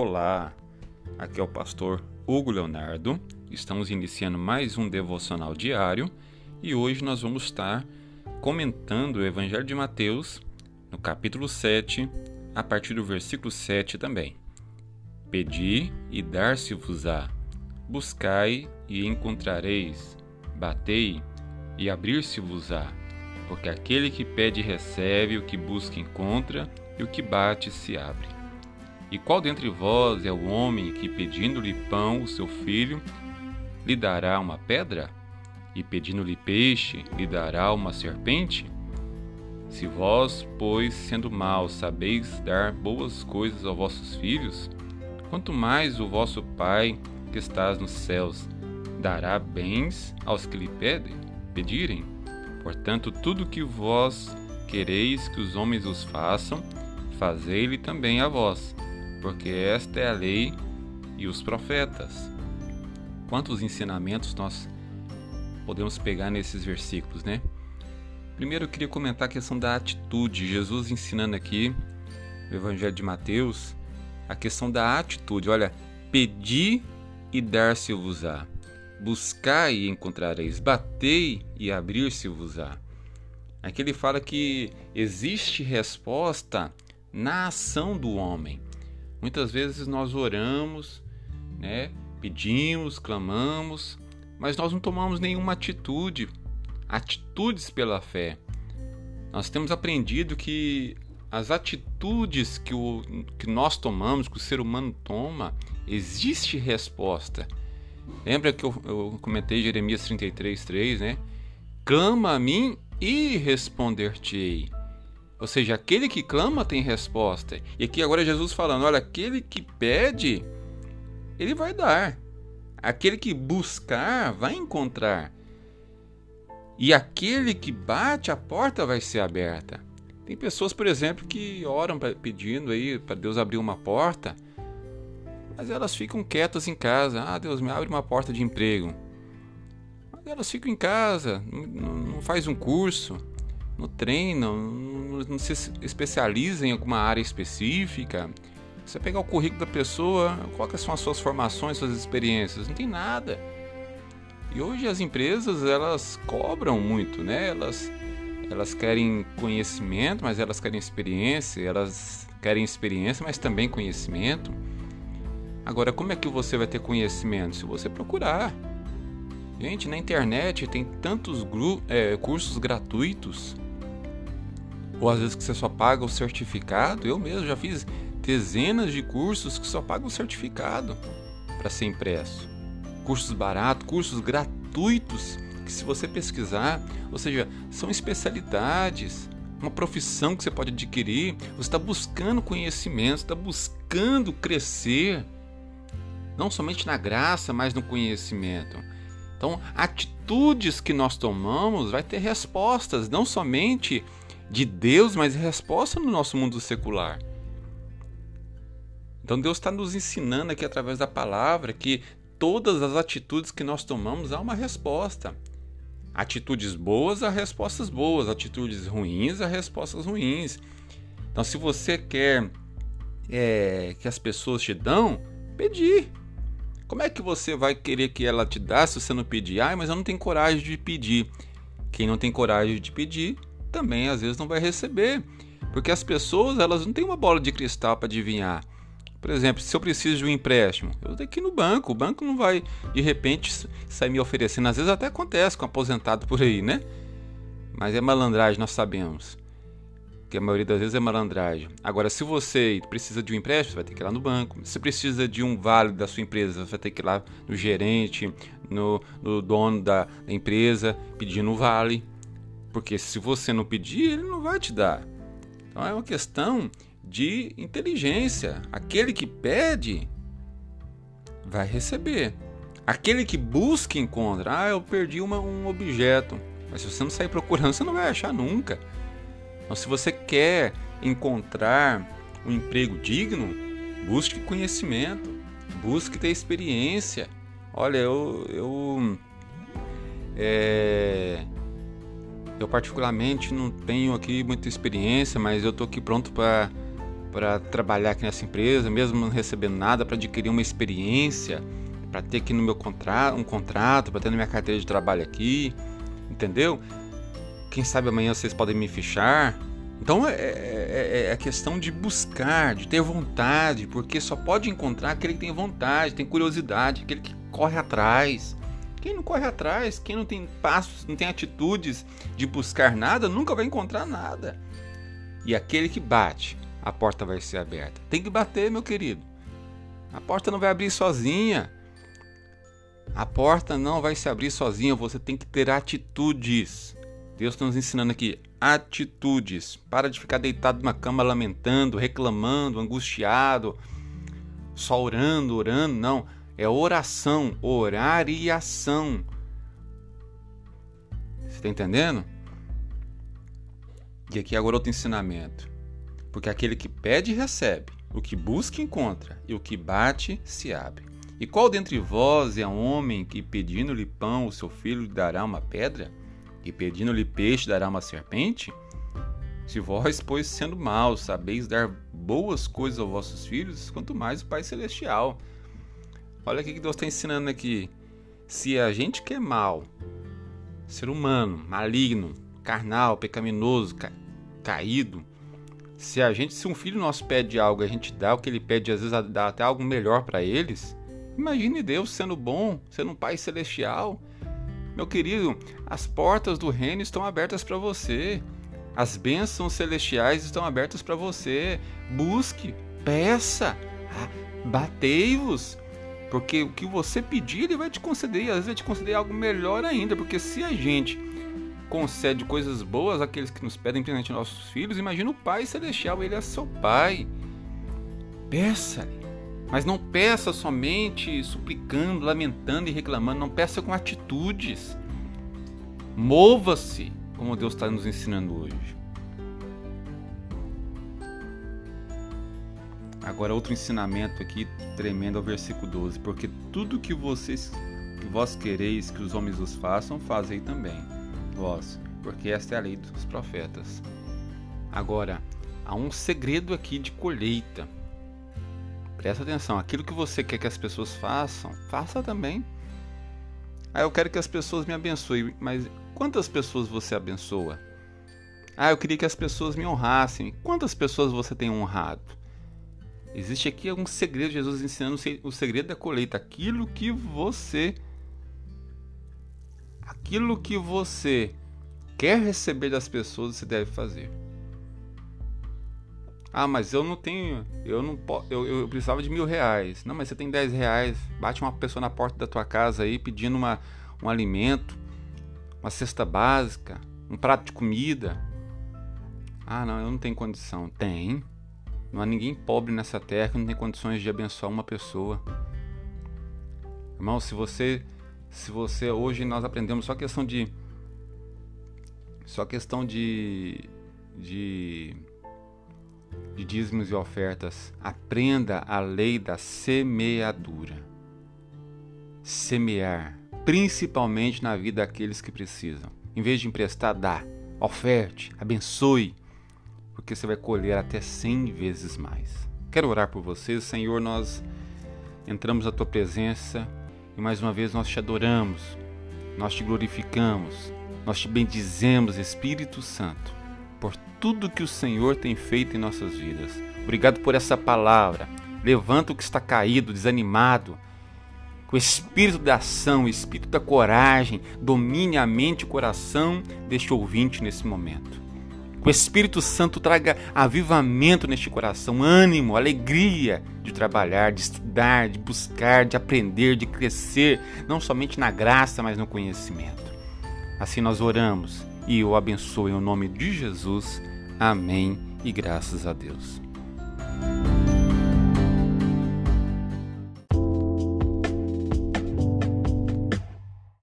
Olá, aqui é o pastor Hugo Leonardo. Estamos iniciando mais um devocional diário e hoje nós vamos estar comentando o Evangelho de Mateus, no capítulo 7, a partir do versículo 7 também. Pedi e dar-se-vos-á, buscai e encontrareis, batei e abrir-se-vos-á, porque aquele que pede recebe, o que busca encontra, e o que bate se abre. E qual dentre vós é o homem que, pedindo-lhe pão, o seu filho, lhe dará uma pedra? E pedindo-lhe peixe, lhe dará uma serpente? Se vós, pois, sendo maus, sabeis dar boas coisas aos vossos filhos, quanto mais o vosso Pai, que estás nos céus, dará bens aos que lhe pedem, pedirem. Portanto, tudo que vós quereis que os homens os façam, fazei-lhe também a vós porque esta é a lei e os profetas. Quantos ensinamentos nós podemos pegar nesses versículos, né? Primeiro eu queria comentar a questão da atitude. Jesus ensinando aqui no Evangelho de Mateus a questão da atitude. Olha, pedi e dar-se-vos-á. Buscai e encontrareis. Batei e abrir-se-vos-á. Aqui ele fala que existe resposta na ação do homem. Muitas vezes nós oramos, né? pedimos, clamamos, mas nós não tomamos nenhuma atitude, atitudes pela fé. Nós temos aprendido que as atitudes que, o, que nós tomamos, que o ser humano toma, existe resposta. Lembra que eu, eu comentei Jeremias 33, 3, né? Clama a mim e responder-te-ei. Ou seja, aquele que clama tem resposta. E aqui agora Jesus falando: olha, aquele que pede, ele vai dar. Aquele que buscar, vai encontrar. E aquele que bate, a porta vai ser aberta. Tem pessoas, por exemplo, que oram pedindo aí para Deus abrir uma porta, mas elas ficam quietas em casa. Ah, Deus me abre uma porta de emprego. Mas elas ficam em casa, não, não faz um curso, não treinam, não se especializa em alguma área específica. Você pegar o currículo da pessoa, quais são as suas formações, suas experiências? Não tem nada. E hoje as empresas elas cobram muito, né? Elas elas querem conhecimento, mas elas querem experiência, elas querem experiência, mas também conhecimento. Agora, como é que você vai ter conhecimento? Se você procurar. Gente, na internet tem tantos é, cursos gratuitos ou às vezes que você só paga o certificado. Eu mesmo já fiz dezenas de cursos que só pagam o certificado para ser impresso. Cursos baratos, cursos gratuitos, que se você pesquisar, ou seja, são especialidades, uma profissão que você pode adquirir. Você está buscando conhecimento, está buscando crescer, não somente na graça, mas no conhecimento. Então, atitudes que nós tomamos vai ter respostas, não somente de Deus, mas resposta no nosso mundo secular. Então Deus está nos ensinando aqui através da palavra que todas as atitudes que nós tomamos há uma resposta. Atitudes boas há respostas boas, atitudes ruins há respostas ruins. Então, se você quer é, que as pessoas te dão, pedir. Como é que você vai querer que ela te dê se você não pedir? Ah, mas eu não tenho coragem de pedir. Quem não tem coragem de pedir também às vezes não vai receber, porque as pessoas elas não têm uma bola de cristal para adivinhar. Por exemplo, se eu preciso de um empréstimo, eu tenho que ir no banco. O banco não vai de repente sair me oferecendo. Às vezes até acontece com um aposentado por aí, né? Mas é malandragem, nós sabemos. Que a maioria das vezes é malandragem. Agora, se você precisa de um empréstimo, você vai ter que ir lá no banco. Se precisa de um vale da sua empresa, você vai ter que ir lá no gerente, no, no dono da empresa, pedindo um vale. Porque se você não pedir, ele não vai te dar. Então é uma questão de inteligência. Aquele que pede vai receber. Aquele que busca encontra. Ah, eu perdi uma, um objeto. Mas se você não sair procurando, você não vai achar nunca. Então, se você quer encontrar um emprego digno, busque conhecimento, busque ter experiência. Olha, eu, eu é, eu particularmente não tenho aqui muita experiência, mas eu estou aqui pronto para para trabalhar aqui nessa empresa, mesmo não recebendo nada, para adquirir uma experiência, para ter aqui no meu contrato, um contrato, para ter na minha carteira de trabalho aqui, entendeu? Quem sabe amanhã vocês podem me fichar. Então é, é, é, é questão de buscar, de ter vontade, porque só pode encontrar aquele que tem vontade, tem curiosidade, aquele que corre atrás. Quem não corre atrás, quem não tem passos, não tem atitudes de buscar nada, nunca vai encontrar nada. E aquele que bate, a porta vai ser aberta. Tem que bater, meu querido. A porta não vai abrir sozinha. A porta não vai se abrir sozinha, você tem que ter atitudes. Deus está nos ensinando aqui atitudes. Para de ficar deitado numa cama lamentando, reclamando, angustiado, só orando, orando. Não, é oração, orar e ação. Você está entendendo? E aqui agora outro ensinamento. Porque aquele que pede, recebe. O que busca, encontra. E o que bate, se abre. E qual dentre vós é homem que, pedindo-lhe pão, o seu filho lhe dará uma pedra? E pedindo-lhe peixe, dará uma serpente? Se vós, pois, sendo maus, sabeis dar boas coisas aos vossos filhos, quanto mais o Pai Celestial. Olha o que Deus está ensinando aqui. Se a gente que é mal, ser humano, maligno, carnal, pecaminoso, ca caído, se a gente, se um filho nosso pede algo, a gente dá o que ele pede, às vezes dá até algo melhor para eles, Imagine Deus sendo bom, sendo um Pai celestial. Meu querido, as portas do reino estão abertas para você. As bênçãos celestiais estão abertas para você. Busque, peça, ah, batei-vos. Porque o que você pedir, ele vai te conceder. E às vezes vai te conceder algo melhor ainda. Porque se a gente concede coisas boas àqueles que nos pedem, principalmente nossos filhos, imagina o Pai Celestial, ele é seu Pai. Peça-lhe. Mas não peça somente suplicando, lamentando e reclamando, não peça com atitudes. Mova-se, como Deus está nos ensinando hoje. Agora outro ensinamento aqui tremendo ao versículo 12, porque tudo que vocês que vós quereis que os homens os façam, fazei também vós, porque esta é a lei dos profetas. Agora, há um segredo aqui de colheita. Presta atenção, aquilo que você quer que as pessoas façam, faça também. Ah, eu quero que as pessoas me abençoem, mas quantas pessoas você abençoa? Ah, eu queria que as pessoas me honrassem. Quantas pessoas você tem honrado? Existe aqui algum segredo, Jesus ensinando o segredo da colheita, aquilo que você aquilo que você quer receber das pessoas, você deve fazer. Ah, mas eu não tenho, eu não eu, eu precisava de mil reais. Não, mas você tem dez reais. Bate uma pessoa na porta da tua casa aí pedindo uma, um alimento, uma cesta básica, um prato de comida. Ah, não, eu não tenho condição. Tem. Não há ninguém pobre nessa terra que não tem condições de abençoar uma pessoa. Irmão, se você, se você hoje nós aprendemos só questão de, só questão de, de de dízimos e ofertas, aprenda a lei da semeadura. Semear, principalmente na vida daqueles que precisam. Em vez de emprestar, dá. Oferte, abençoe, porque você vai colher até cem vezes mais. Quero orar por vocês, Senhor. Nós entramos na tua presença e mais uma vez nós te adoramos, nós te glorificamos, nós te bendizemos, Espírito Santo por tudo que o Senhor tem feito em nossas vidas. Obrigado por essa palavra. Levanta o que está caído, desanimado. Que o espírito da ação, o espírito da coragem domine a mente e o coração deste ouvinte nesse momento. Que o Espírito Santo traga avivamento neste coração, ânimo, alegria de trabalhar, de estudar, de buscar, de aprender, de crescer, não somente na graça, mas no conhecimento. Assim nós oramos e o abençoe em nome de Jesus. Amém e graças a Deus.